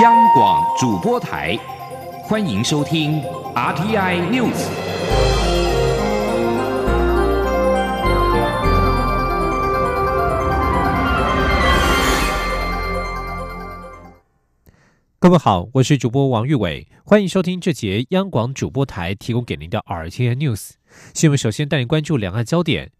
央广主播台，欢迎收听 RTI News。各位好，我是主播王玉伟，欢迎收听这节央广主播台提供给您的 RTI News 新闻。首先带您关注两岸焦点。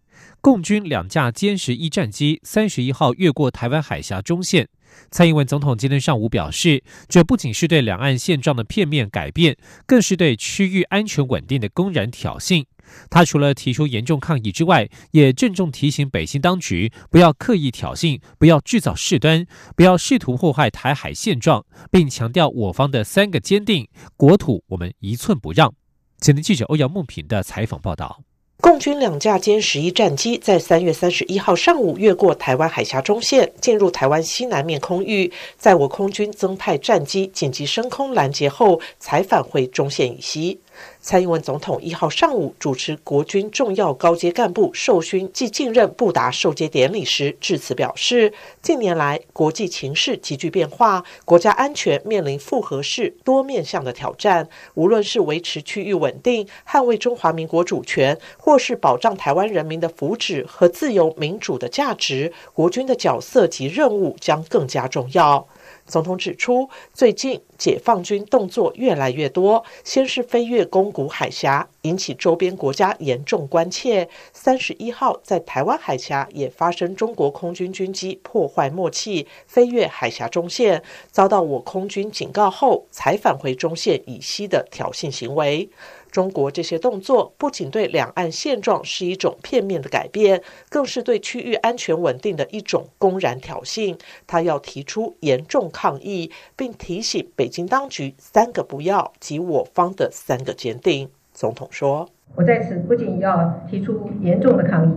共军两架歼十一战机三十一号越过台湾海峡中线。蔡英文总统今天上午表示，这不仅是对两岸现状的片面改变，更是对区域安全稳定的公然挑衅。他除了提出严重抗议之外，也郑重提醒北京当局不要刻意挑衅，不要制造事端，不要试图破坏台海现状，并强调我方的三个坚定：国土我们一寸不让。前天记者欧阳梦平的采访报道。共军两架歼十一战机在三月三十一号上午越过台湾海峡中线，进入台湾西南面空域，在我空军增派战机紧急升空拦截后，才返回中线以西。蔡英文总统一号上午主持国军重要高阶干部授勋暨继任布达授阶典礼时，致辞表示：近年来国际情势急剧变化，国家安全面临复合式多面向的挑战。无论是维持区域稳定、捍卫中华民国主权，或是保障台湾人民的福祉和自由民主的价值，国军的角色及任务将更加重要。总统指出，最近解放军动作越来越多，先是飞越宫古海峡，引起周边国家严重关切。三十一号在台湾海峡也发生中国空军军机破坏默契，飞越海峡中线，遭到我空军警告后才返回中线以西的挑衅行为。中国这些动作不仅对两岸现状是一种片面的改变，更是对区域安全稳定的一种公然挑衅。他要提出严重抗议，并提醒北京当局三个不要及我方的三个坚定。总统说：“我在此不仅要提出严重的抗议，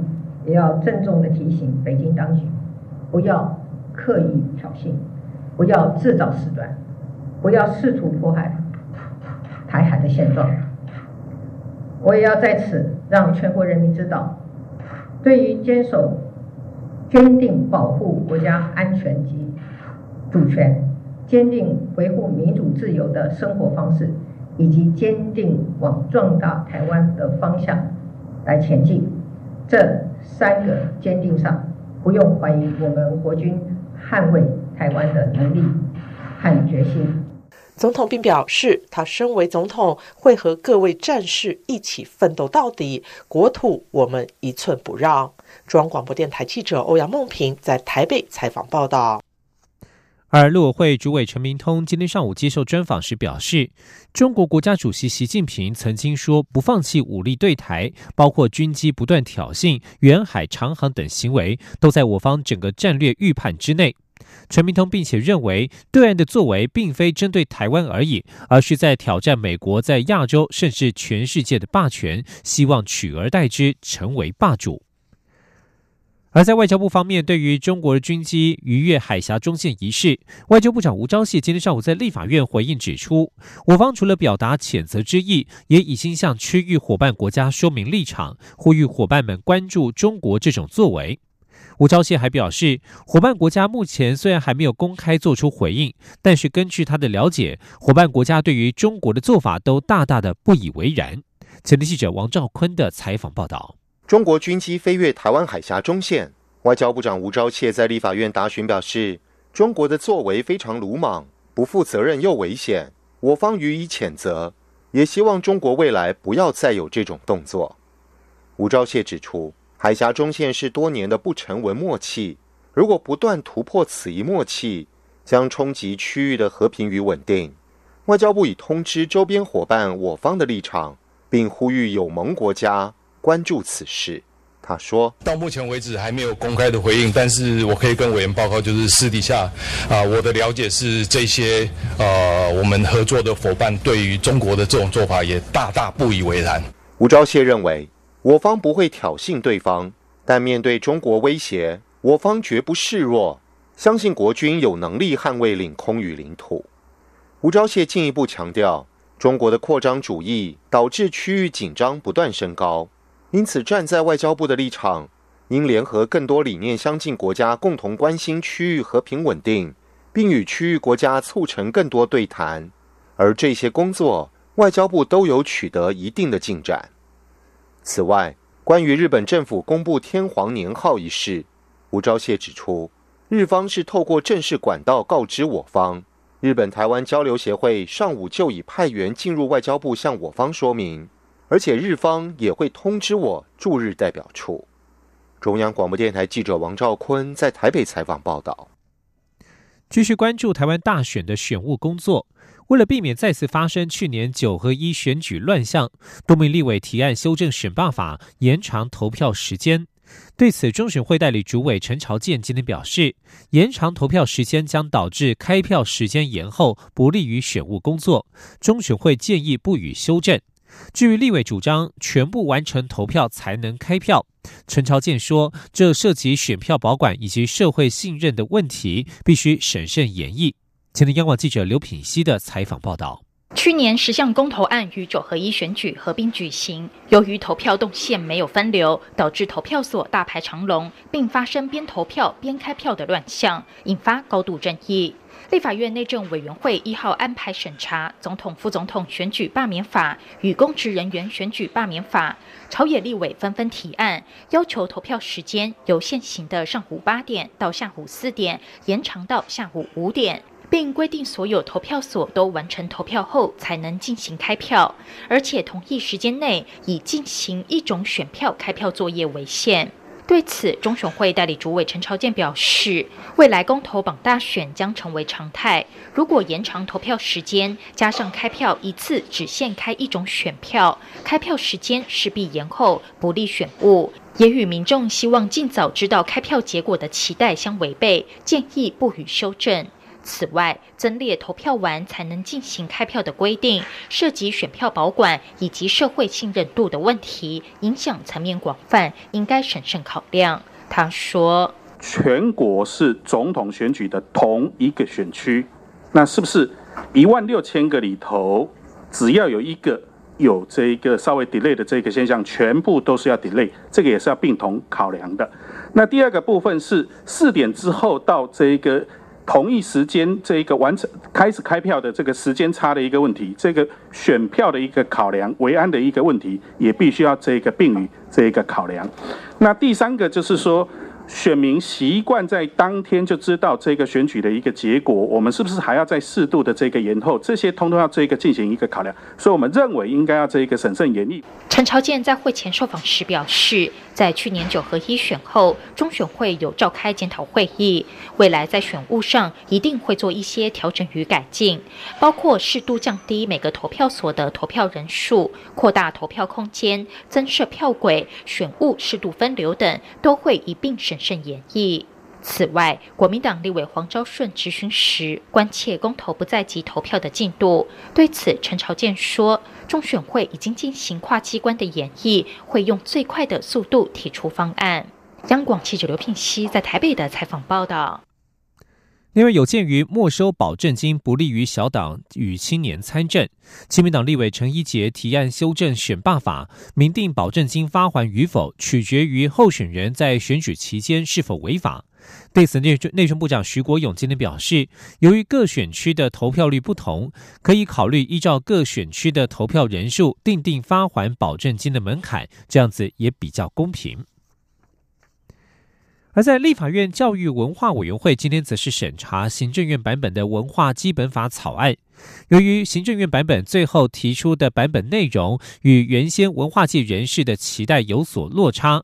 也要郑重的提醒北京当局，不要刻意挑衅，不要制造事端，不要试图迫害台海的现状。”我也要在此让全国人民知道，对于坚守、坚定保护国家安全及主权、坚定维护民主自由的生活方式，以及坚定往壮大台湾的方向来前进，这三个坚定上，不用怀疑我们国军捍卫台湾的能力和决心。总统并表示，他身为总统，会和各位战士一起奋斗到底，国土我们一寸不让。中央广播电台记者欧阳梦平在台北采访报道。而陆委会主委陈明通今天上午接受专访时表示，中国国家主席习近平曾经说不放弃武力对台，包括军机不断挑衅、远海长航等行为，都在我方整个战略预判之内。陈明通并且认为，对岸的作为并非针对台湾而已，而是在挑战美国在亚洲甚至全世界的霸权，希望取而代之，成为霸主。而在外交部方面，对于中国军机逾越海峡中线一事，外交部长吴钊燮今天上午在立法院回应指出，我方除了表达谴责之意，也已经向区域伙伴国家说明立场，呼吁伙伴们关注中国这种作为。吴钊燮还表示，伙伴国家目前虽然还没有公开做出回应，但是根据他的了解，伙伴国家对于中国的做法都大大的不以为然。前天记者王兆坤的采访报道：中国军机飞越台湾海峡中线，外交部长吴钊燮在立法院答询表示，中国的作为非常鲁莽、不负责任又危险，我方予以谴责，也希望中国未来不要再有这种动作。吴钊燮指出。海峡中线是多年的不成文默契，如果不断突破此一默契，将冲击区域的和平与稳定。外交部已通知周边伙伴我方的立场，并呼吁友盟国家关注此事。他说：“到目前为止还没有公开的回应，但是我可以跟委员报告，就是私底下啊，我的了解是这些呃，我们合作的伙伴对于中国的这种做法也大大不以为然。”吴钊燮认为。我方不会挑衅对方，但面对中国威胁，我方绝不示弱，相信国军有能力捍卫领空与领土。吴钊燮进一步强调，中国的扩张主义导致区域紧张不断升高，因此站在外交部的立场，应联合更多理念相近国家，共同关心区域和平稳定，并与区域国家促成更多对谈，而这些工作外交部都有取得一定的进展。此外，关于日本政府公布天皇年号一事，吴钊燮指出，日方是透过正式管道告知我方。日本台湾交流协会上午就已派员进入外交部向我方说明，而且日方也会通知我驻日代表处。中央广播电台记者王兆坤在台北采访报道。继续关注台湾大选的选务工作，为了避免再次发生去年九合一选举乱象，多名立委提案修正选罢法，延长投票时间。对此，中选会代理主委陈朝健今天表示，延长投票时间将导致开票时间延后，不利于选务工作。中选会建议不予修正。至于立委主张全部完成投票才能开票，陈朝健说，这涉及选票保管以及社会信任的问题，必须审慎演绎。前天央广记者刘品熙的采访报道。去年十项公投案与九合一选举合并举行，由于投票动线没有分流，导致投票所大排长龙，并发生边投票边开票的乱象，引发高度争议。立法院内政委员会一号安排审查总统、副总统选举罢免法与公职人员选举罢免法，朝野立委纷纷提案，要求投票时间由现行的上午八点到下午四点延长到下午五点。并规定所有投票所都完成投票后才能进行开票，而且同一时间内以进行一种选票开票作业为限。对此，中选会代理主委陈朝健表示，未来公投榜大选将成为常态。如果延长投票时间，加上开票一次只限开一种选票，开票时间势必延后，不利选务，也与民众希望尽早知道开票结果的期待相违背，建议不予修正。此外，增列投票完才能进行开票的规定，涉及选票保管以及社会信任度的问题，影响层面广泛，应该审慎考量。他说：“全国是总统选举的同一个选区，那是不是一万六千个里头，只要有一个有这一个稍微 delay 的这个现象，全部都是要 delay，这个也是要并同考量的。那第二个部分是四点之后到这一个。”同一时间这一个完成开始开票的这个时间差的一个问题，这个选票的一个考量，维安的一个问题，也必须要这个并于这一个考量。那第三个就是说。选民习惯在当天就知道这个选举的一个结果，我们是不是还要再适度的这个延后？这些通通要这个进行一个考量，所以我们认为应该要这一个审慎严厉。陈朝健在会前受访时表示，在去年九合一选后，中选会有召开检讨会议，未来在选务上一定会做一些调整与改进，包括适度降低每个投票所的投票人数、扩大投票空间、增设票轨、选务适度分流等，都会一并审。审慎演绎。此外，国民党立委黄昭顺执询时，关切公投不在即投票的进度。对此，陈朝健说，中选会已经进行跨机关的演绎，会用最快的速度提出方案。央广记者刘聘熙在台北的采访报道。另外，有鉴于没收保证金不利于小党与青年参政，亲民党立委陈一杰提案修正选罢法，明定保证金发还与否取决于候选人在选举期间是否违法。对此，内政内政部长徐国勇今天表示，由于各选区的投票率不同，可以考虑依照各选区的投票人数定定发还保证金的门槛，这样子也比较公平。而在立法院教育文化委员会今天则是审查行政院版本的文化基本法草案。由于行政院版本最后提出的版本内容与原先文化界人士的期待有所落差，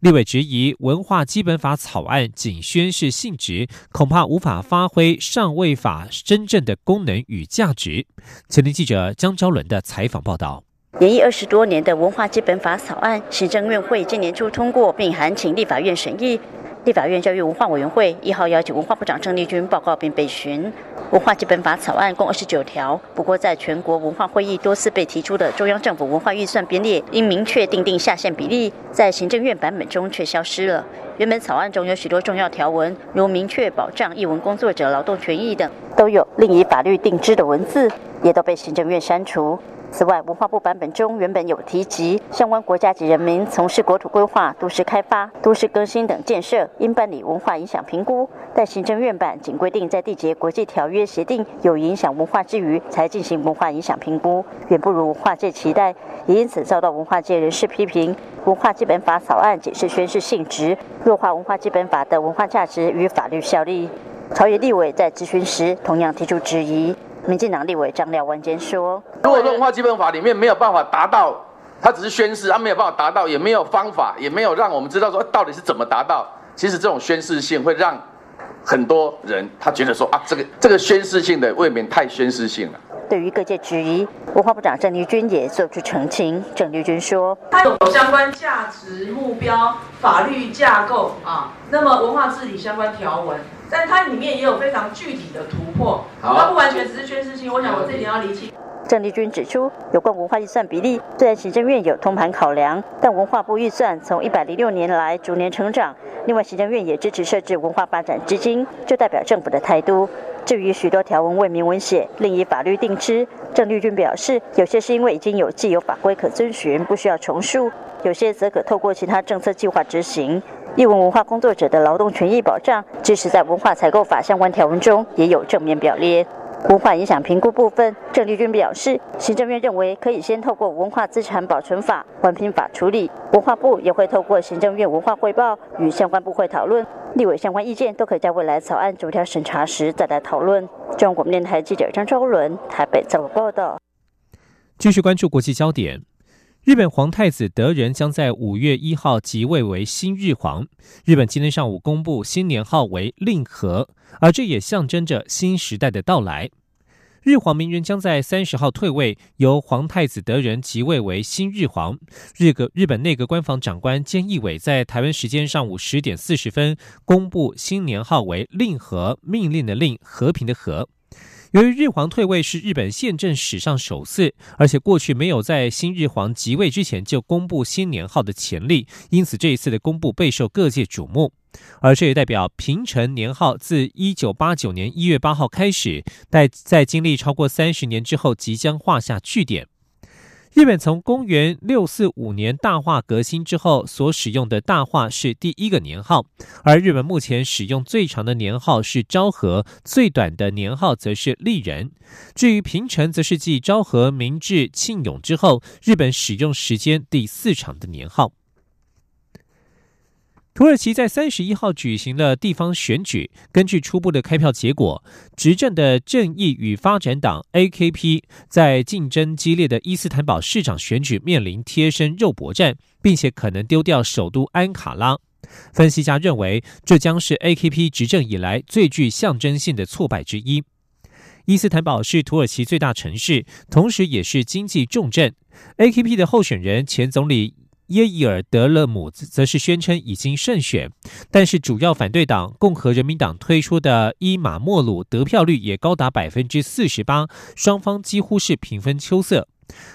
立委质疑文化基本法草案仅宣示性质，恐怕无法发挥上位法真正的功能与价值。前天记者江昭伦的采访报道。演绎二十多年的文化基本法草案，行政院会今年初通过，并函请立法院审议。立法院教育文化委员会一号邀请文化部长郑丽君报告并备询。文化基本法草案共二十九条，不过在全国文化会议多次被提出的中央政府文化预算编列应明确定定下限比例，在行政院版本中却消失了。原本草案中有许多重要条文，如明确保障译文工作者劳动权益等，都有另以法律定之的文字，也都被行政院删除。此外，文化部版本中原本有提及，相关国家级人民从事国土规划、都市开发、都市更新等建设，应办理文化影响评估。但行政院版仅规定，在缔结国际条约协定有影响文化之余，才进行文化影响评估，远不如文化界期待，也因此遭到文化界人士批评。文化基本法草案仅是宣示性质，弱化文化基本法的文化价值与法律效力。朝野立委在质询时同样提出质疑。民进党立委张廖文坚说：“如果文化基本法里面没有办法达到，他只是宣誓，他没有办法达到，也没有方法，也没有让我们知道说到底是怎么达到。其实这种宣誓性会让很多人他觉得说啊，这个这个宣誓性的未免太宣誓性了。”对于各界质疑，文化部长郑丽君也做出澄清。郑丽君说：“它有相关价值目标、法律架构啊，那么文化治理相关条文，但它里面也有非常具体的突破，它不完全只是宣示性。我想我这点要厘清。”郑丽君指出，有关文化预算比例，虽然行政院有通盘考量，但文化部预算从一百零六年来逐年成长。另外，行政院也支持设置文化发展基金，就代表政府的态度。至于许多条文未明文写，另以法律定之，郑丽君表示，有些是因为已经有既有法规可遵循，不需要重述；有些则可透过其他政策计划执行。译文文化工作者的劳动权益保障，即使在文化采购法相关条文中也有正面表列。文化影响评估部分，郑丽君表示，行政院认为可以先透过文化资产保存法、环评法处理，文化部也会透过行政院文化汇报与相关部会讨论，立委相关意见都可以在未来草案逐条审查时再来讨论。中国电台记者张昭伦台北综合报道。继续关注国际焦点。日本皇太子德仁将在五月一号即位为新日皇。日本今天上午公布新年号为令和，而这也象征着新时代的到来。日皇明仁将在三十号退位，由皇太子德仁即位为新日皇。日个日本内阁官房长官菅义伟在台湾时间上午十点四十分公布新年号为令和，命令的令，和平的和。由于日皇退位是日本宪政史上首次，而且过去没有在新日皇即位之前就公布新年号的潜力，因此这一次的公布备受各界瞩目。而这也代表平成年号自一九八九年一月八号开始，在在经历超过三十年之后，即将画下句点。日本从公元六四五年大化革新之后所使用的大化是第一个年号，而日本目前使用最长的年号是昭和，最短的年号则是历人。至于平成，则是继昭和、明治、庆永之后，日本使用时间第四长的年号。土耳其在三十一号举行了地方选举。根据初步的开票结果，执政的正义与发展党 （AKP） 在竞争激烈的伊斯坦堡市长选举面临贴身肉搏战，并且可能丢掉首都安卡拉。分析家认为，这将是 AKP 执政以来最具象征性的挫败之一。伊斯坦堡是土耳其最大城市，同时也是经济重镇。AKP 的候选人前总理。耶伊尔德勒姆则是宣称已经胜选，但是主要反对党共和人民党推出的伊马莫鲁得票率也高达百分之四十八，双方几乎是平分秋色。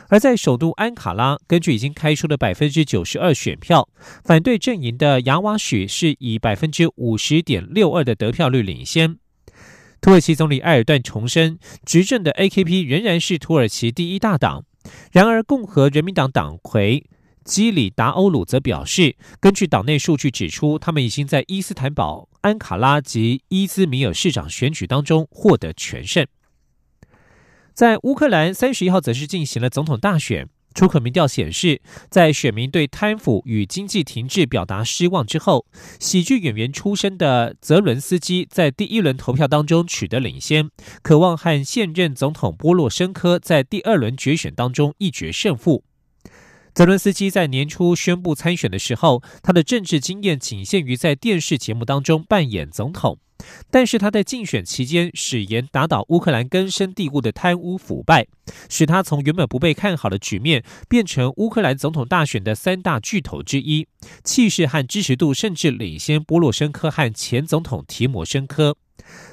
而在首都安卡拉，根据已经开出的百分之九十二选票，反对阵营的雅瓦许是以百分之五十点六二的得票率领先。土耳其总理埃尔段重申，执政的 AKP 仍然是土耳其第一大党。然而，共和人民党党魁。基里达欧鲁则表示，根据党内数据指出，他们已经在伊斯坦堡、安卡拉及伊兹米尔市长选举当中获得全胜。在乌克兰，三十一号则是进行了总统大选。出口民调显示，在选民对贪腐与经济停滞表达失望之后，喜剧演员出身的泽伦斯基在第一轮投票当中取得领先，渴望和现任总统波洛申科在第二轮决选当中一决胜负。泽伦斯基在年初宣布参选的时候，他的政治经验仅限于在电视节目当中扮演总统。但是他在竞选期间誓言打倒乌克兰根深蒂固的贪污腐败，使他从原本不被看好的局面变成乌克兰总统大选的三大巨头之一，气势和支持度甚至领先波洛申科和前总统提摩申科。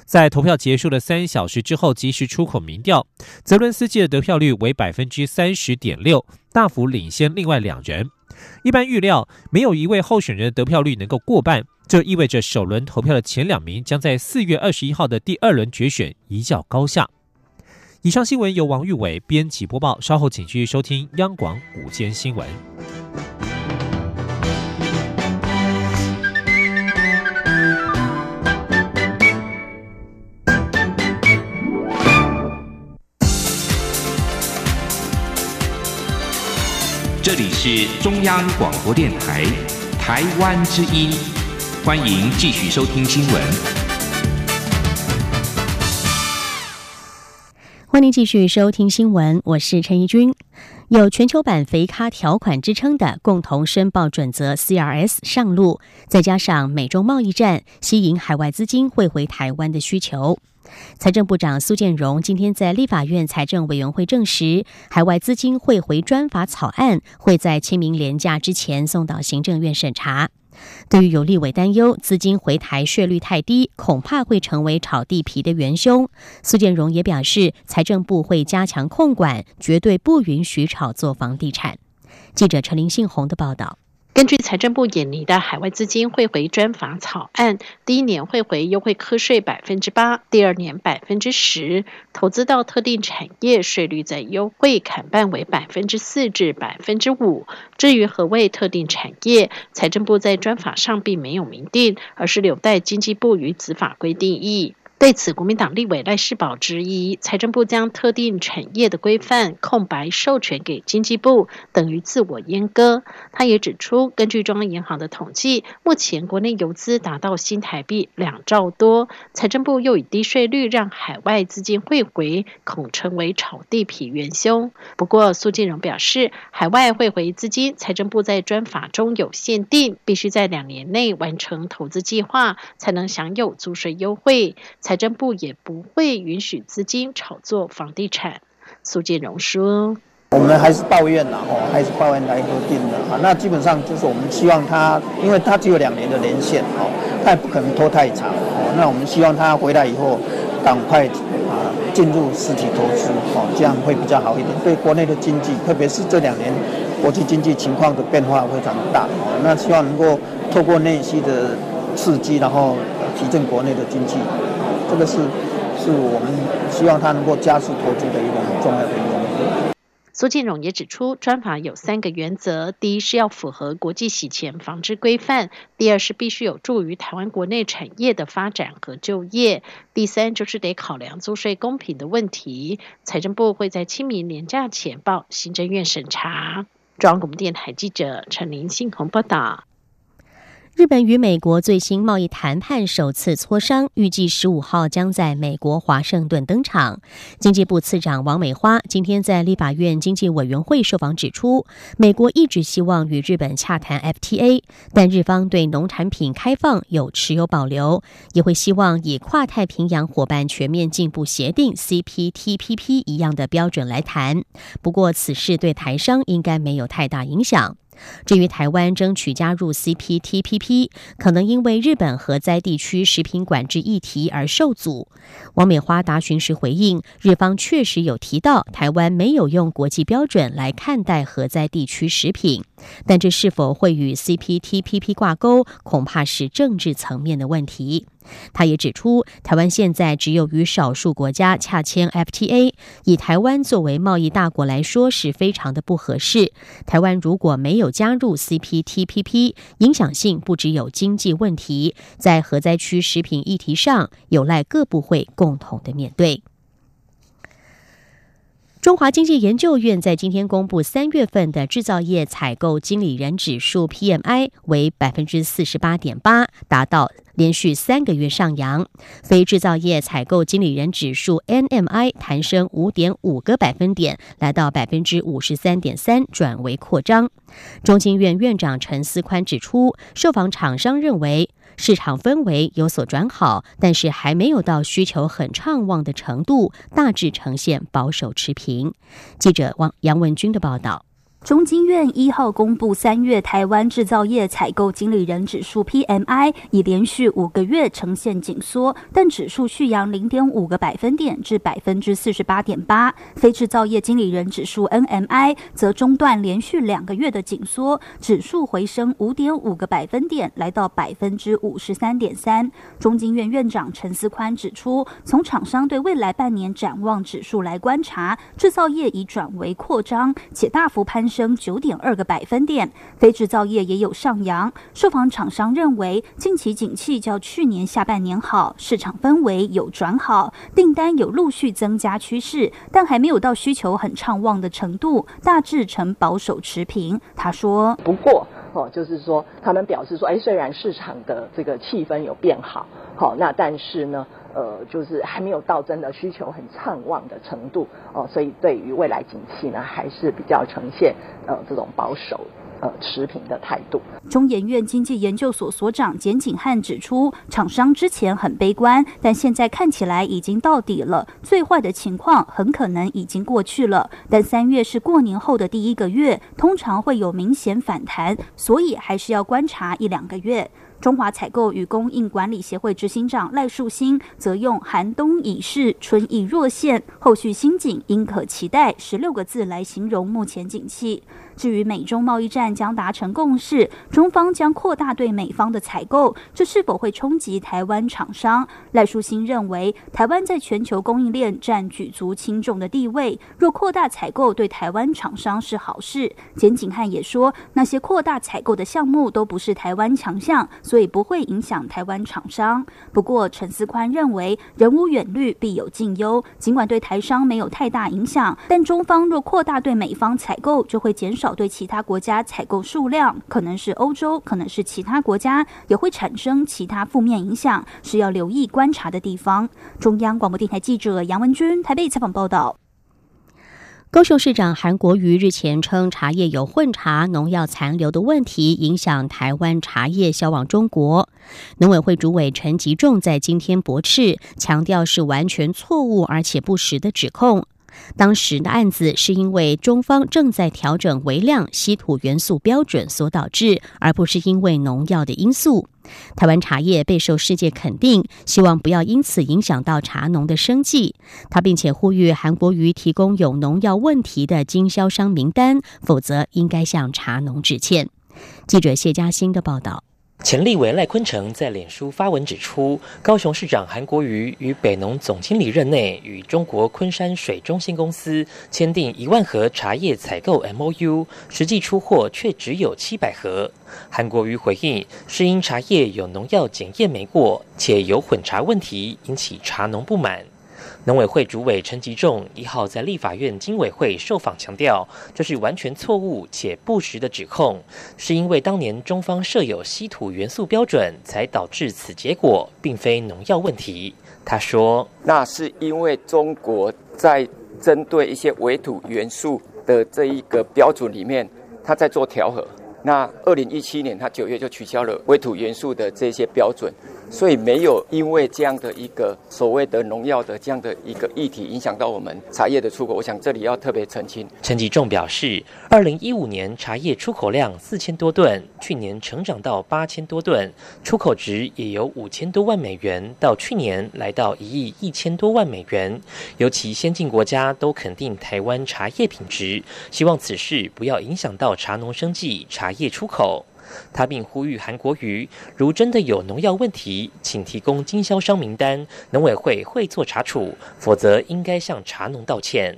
在投票结束的三小时之后，及时出口民调，泽伦斯基的得票率为百分之三十点六，大幅领先另外两人。一般预料，没有一位候选人的得票率能够过半，这意味着首轮投票的前两名将在四月二十一号的第二轮决选一较高下。以上新闻由王玉伟编辑播报，稍后请继续收听央广午间新闻。这里是中央广播电台台湾之音，欢迎继续收听新闻。欢迎继续收听新闻，我是陈怡君。有全球版肥咖条款之称的共同申报准则 （CRS） 上路，再加上美中贸易战，吸引海外资金汇回台湾的需求。财政部长苏建荣今天在立法院财政委员会证实，海外资金汇回专法草案会在清明廉假之前送到行政院审查。对于有立委担忧资金回台税率太低，恐怕会成为炒地皮的元凶，苏建荣也表示，财政部会加强控管，绝对不允许炒作房地产。记者陈林信宏的报道。根据财政部研拟的海外资金汇回专法草案，第一年汇回优惠课税百分之八，第二年百分之十，投资到特定产业税率在优惠砍半为百分之四至百分之五。至于何谓特定产业，财政部在专法上并没有明定，而是留待经济部与子法规定义。对此，国民党立委赖世宝质疑，财政部将特定产业的规范空白授权给经济部，等于自我阉割。他也指出，根据中央银行的统计，目前国内游资达到新台币两兆多，财政部又以低税率让海外资金汇回，恐成为炒地皮元凶。不过，苏建荣表示，海外汇回资金，财政部在专法中有限定，必须在两年内完成投资计划，才能享有租税优惠。财财政部也不会允许资金炒作房地产。苏建荣说：“我们还是抱怨了哦，还是抱怨来核定的啊。那基本上就是我们希望他，因为他只有两年的年限哦，他也不可能拖太长哦。那我们希望他回来以后赶快啊进入实体投资哦，这样会比较好一点。对国内的经济，特别是这两年国际经济情况的变化非常大哦。那希望能够透过内需的刺激，然后提振国内的经济。”这个是是我们希望他能够加速投资的一个很重要的原因。苏建荣也指出，专法有三个原则：第一是要符合国际洗钱防治规范；第二是必须有助于台湾国内产业的发展和就业；第三就是得考量租税公平的问题。财政部会在清明年假前报行政院审查。中央广播电台记者陈林信鸿报道。日本与美国最新贸易谈判首次磋商，预计十五号将在美国华盛顿登场。经济部次长王美花今天在立法院经济委员会受访指出，美国一直希望与日本洽谈 FTA，但日方对农产品开放有持有保留，也会希望以跨太平洋伙伴全面进步协定 CPTPP 一样的标准来谈。不过，此事对台商应该没有太大影响。至于台湾争取加入 CPTPP，可能因为日本核灾地区食品管制议题而受阻。王美花答询时回应，日方确实有提到台湾没有用国际标准来看待核灾地区食品，但这是否会与 CPTPP 挂钩，恐怕是政治层面的问题。他也指出，台湾现在只有与少数国家洽签 FTA，以台湾作为贸易大国来说是非常的不合适。台湾如果没有加入 CPTPP，影响性不只有经济问题，在核灾区食品议题上，有赖各部会共同的面对。中华经济研究院在今天公布三月份的制造业采购经理人指数 PMI 为百分之四十八点八，达到连续三个月上扬。非制造业采购经理人指数 NMI 弹升五点五个百分点，来到百分之五十三点三，转为扩张。中经院院长陈思宽指出，受访厂商认为。市场氛围有所转好，但是还没有到需求很畅旺的程度，大致呈现保守持平。记者王杨文军的报道。中经院一号公布三月台湾制造业采购经理人指数 PMI 已连续五个月呈现紧缩，但指数续扬零点五个百分点至百分之四十八点八。非制造业经理人指数 NMI 则中断连续两个月的紧缩，指数回升五点五个百分点，来到百分之五十三点三。中经院院长陈思宽指出，从厂商对未来半年展望指数来观察，制造业已转为扩张，且大幅攀。升九点二个百分点，非制造业也有上扬。受访厂商认为，近期景气较去年下半年好，市场氛围有转好，订单有陆续增加趋势，但还没有到需求很畅旺的程度，大致呈保守持平。他说：“不过，哦，就是说，他们表示说，哎，虽然市场的这个气氛有变好，好，那但是呢。”呃，就是还没有到真的需求很畅旺的程度哦，所以对于未来景气呢，还是比较呈现呃这种保守。呃持平的态度。中研院经济研究所所长简景汉指出，厂商之前很悲观，但现在看起来已经到底了，最坏的情况很可能已经过去了。但三月是过年后的第一个月，通常会有明显反弹，所以还是要观察一两个月。中华采购与供应管理协会执行长赖树新则用“寒冬已逝，春意若现，后续新景应可期待”十六个字来形容目前景气。至于美中贸易战将达成共识，中方将扩大对美方的采购，这是否会冲击台湾厂商？赖淑欣认为，台湾在全球供应链占举足轻重的地位，若扩大采购对台湾厂商是好事。简景汉也说，那些扩大采购的项目都不是台湾强项，所以不会影响台湾厂商。不过，陈思宽认为，人无远虑，必有近忧。尽管对台商没有太大影响，但中方若扩大对美方采购，就会减少。少对其他国家采购数量，可能是欧洲，可能是其他国家，也会产生其他负面影响，是要留意观察的地方。中央广播电台记者杨文君台北采访报道。高雄市长韩国瑜日前称，茶叶有混茶、农药残留的问题，影响台湾茶叶销往中国。农委会主委陈吉仲在今天驳斥，强调是完全错误而且不实的指控。当时的案子是因为中方正在调整微量稀土元素标准所导致，而不是因为农药的因素。台湾茶叶备受世界肯定，希望不要因此影响到茶农的生计。他并且呼吁韩国瑜提供有农药问题的经销商名单，否则应该向茶农致歉。记者谢嘉欣的报道。前立委赖坤成在脸书发文指出，高雄市长韩国瑜与北农总经理任内与中国昆山水中心公司签订一万盒茶叶采购 M O U，实际出货却只有七百盒。韩国瑜回应，是因茶叶有农药检验没过，且有混茶问题，引起茶农不满。农委会主委陈吉仲一号在立法院经委会受访强调，这是完全错误且不实的指控，是因为当年中方设有稀土元素标准，才导致此结果，并非农药问题。他说：“那是因为中国在针对一些围土元素的这一个标准里面，他在做调和。那二零一七年他九月就取消了微土元素的这些标准。”所以没有因为这样的一个所谓的农药的这样的一个议题影响到我们茶叶的出口，我想这里要特别澄清。陈吉仲表示，二零一五年茶叶出口量四千多吨，去年成长到八千多吨，出口值也有五千多万美元，到去年来到一亿一千多万美元。尤其先进国家都肯定台湾茶叶品质，希望此事不要影响到茶农生计、茶叶出口。他并呼吁韩国瑜，如真的有农药问题，请提供经销商名单，农委会会做查处，否则应该向茶农道歉。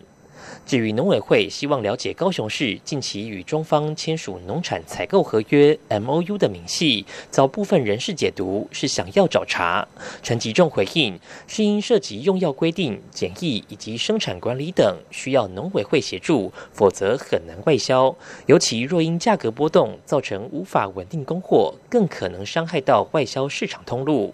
至于农委会希望了解高雄市近期与中方签署农产采购合约 M O U 的明细，遭部分人士解读是想要找茬。陈吉仲回应，是因涉及用药规定、检疫以及生产管理等，需要农委会协助，否则很难外销。尤其若因价格波动造成无法稳定供货，更可能伤害到外销市场通路。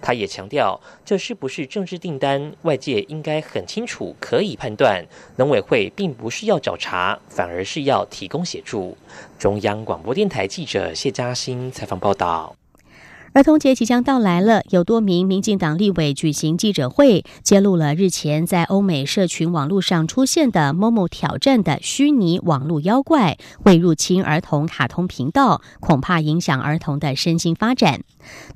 他也强调，这是不是政治订单，外界应该很清楚，可以判断。农委会并不是要找茬，反而是要提供协助。中央广播电台记者谢嘉欣采访报道。儿童节即将到来了，有多名民进党立委举行记者会，揭露了日前在欧美社群网络上出现的“某某挑战”的虚拟网络妖怪会入侵儿童卡通频道，恐怕影响儿童的身心发展。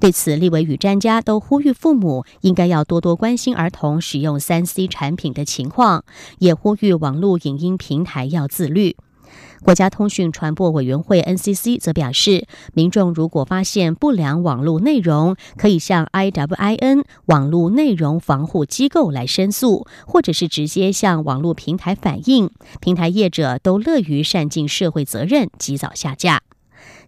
对此，立委与专家都呼吁父母应该要多多关心儿童使用三 C 产品的情况，也呼吁网络影音平台要自律。国家通讯传播委员会 NCC 则表示，民众如果发现不良网络内容，可以向 IWIN 网络内容防护机构来申诉，或者是直接向网络平台反映，平台业者都乐于善尽社会责任，及早下架。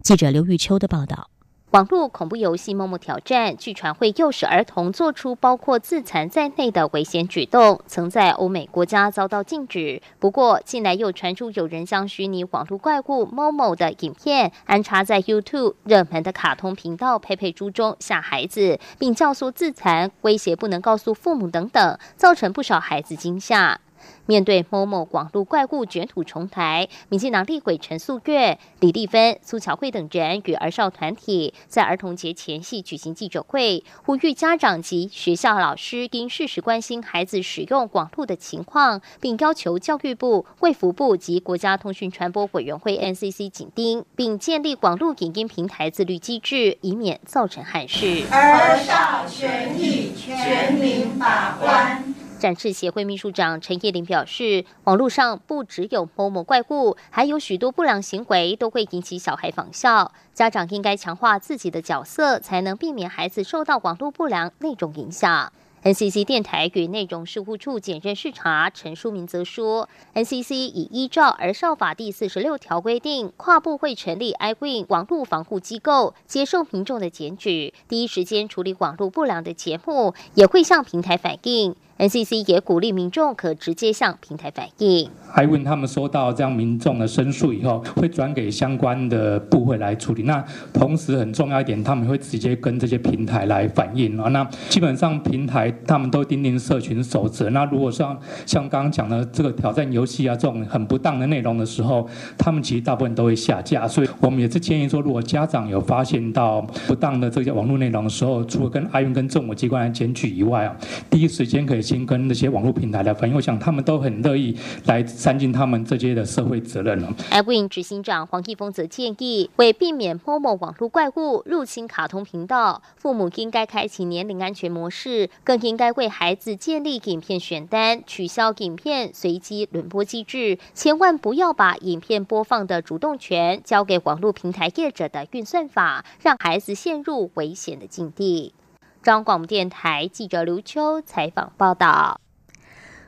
记者刘玉秋的报道。网络恐怖游戏《默默挑战》据传会诱使儿童做出包括自残在内的危险举动，曾在欧美国家遭到禁止。不过，近来又传出有人将虚拟网络怪物某某的影片安插在 YouTube 热门的卡通频道佩佩猪中吓孩子，并教唆自残、威胁不能告诉父母等等，造成不少孩子惊吓。面对某某网路怪物卷土重来，民进党立委陈素月、李丽芬、苏巧慧等人与儿少团体在儿童节前夕举行记者会，呼吁家长及学校老师应适时关心孩子使用网路的情况，并要求教育部、卫福部及国家通讯传播委员会 NCC 紧盯，并建立网路影音平台自律机制，以免造成憾事。儿少权益全民把关。展示协会秘书长陈叶玲表示，网络上不只有某某怪物，还有许多不良行为都会引起小孩仿效。家长应该强化自己的角色，才能避免孩子受到网络不良内容影响。NCC 电台与内容事务处检任视察陈淑明则说，NCC 已依照《儿少法》第四十六条规定，跨部会成立 iWin 网络防护机构，接受民众的检举，第一时间处理网络不良的节目，也会向平台反映。NCC 也鼓励民众可直接向平台反映。艾问他们收到这样民众的申诉以后，会转给相关的部会来处理。那同时很重要一点，他们会直接跟这些平台来反映啊。那基本上平台他们都钉钉社群守则。那如果像像刚刚讲的这个挑战游戏啊这种很不当的内容的时候，他们其实大部分都会下架。所以我们也是建议说，如果家长有发现到不当的这些网络内容的时候，除了跟阿云跟政府机关来检举以外啊，第一时间可以。先跟那些网络平台来反映，我想他们都很乐意来删尽他们这些的社会责任了。iWin 执行长黄继峰则建议，为避免某某网络怪物入侵卡通频道，父母应该开启年龄安全模式，更应该为孩子建立影片选单、取消影片随机轮播机制，千万不要把影片播放的主动权交给网络平台业者的运算法，让孩子陷入危险的境地。中央广播电台记者刘秋采访报道。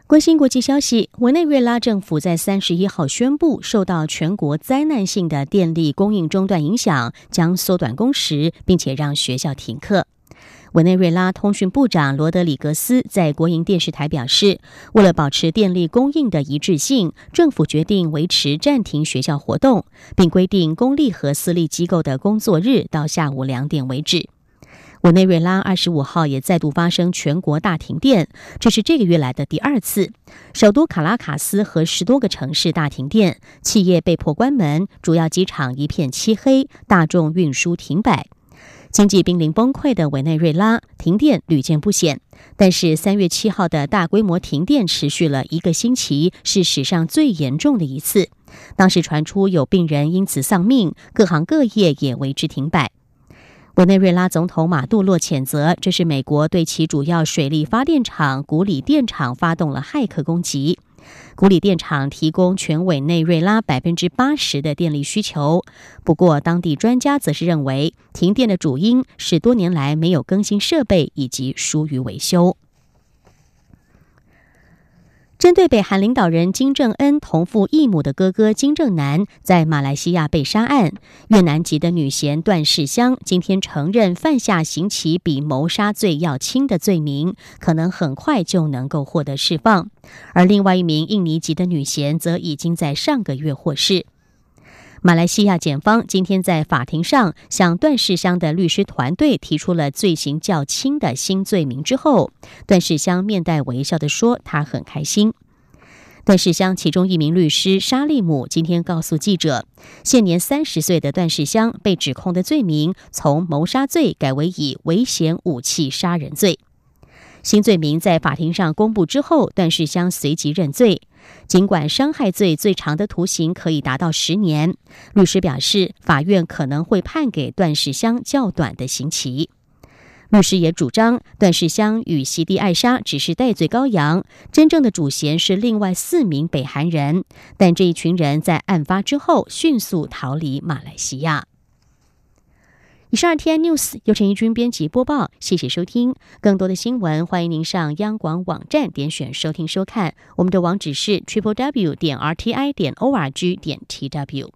关心国际消息，委内瑞拉政府在三十一号宣布，受到全国灾难性的电力供应中断影响，将缩短工时，并且让学校停课。委内瑞拉通讯部长罗德里格斯在国营电视台表示，为了保持电力供应的一致性，政府决定维持暂停学校活动，并规定公立和私立机构的工作日到下午两点为止。委内瑞拉二十五号也再度发生全国大停电，这是这个月来的第二次。首都卡拉卡斯和十多个城市大停电，企业被迫关门，主要机场一片漆黑，大众运输停摆。经济濒临崩溃的委内瑞拉，停电屡见不鲜。但是三月七号的大规模停电持续了一个星期，是史上最严重的一次。当时传出有病人因此丧命，各行各业也为之停摆。委内瑞拉总统马杜洛谴责，这是美国对其主要水力发电厂古里电厂发动了骇客攻击。古里电厂提供全委内瑞拉百分之八十的电力需求，不过当地专家则是认为，停电的主因是多年来没有更新设备以及疏于维修。针对北韩领导人金正恩同父异母的哥哥金正男在马来西亚被杀案，越南籍的女嫌段世香今天承认犯下刑期比谋杀罪要轻的罪名，可能很快就能够获得释放。而另外一名印尼籍的女嫌则已经在上个月获释。马来西亚检方今天在法庭上向段世香的律师团队提出了罪行较轻的新罪名之后，段世香面带微笑地说：“他很开心。”段世香其中一名律师沙利姆今天告诉记者，现年三十岁的段世香被指控的罪名从谋杀罪改为以危险武器杀人罪。新罪名在法庭上公布之后，段世香随即认罪。尽管伤害罪最长的徒刑可以达到十年，律师表示，法院可能会判给段世香较短的刑期。律师也主张，段世香与席地艾莎只是戴罪羔羊，真正的主嫌是另外四名北韩人。但这一群人在案发之后迅速逃离马来西亚。以上 T N News 由陈一君编辑播报，谢谢收听。更多的新闻，欢迎您上央广网站点选收听收看。我们的网址是 triple w 点 r t i 点 o r g 点 t w。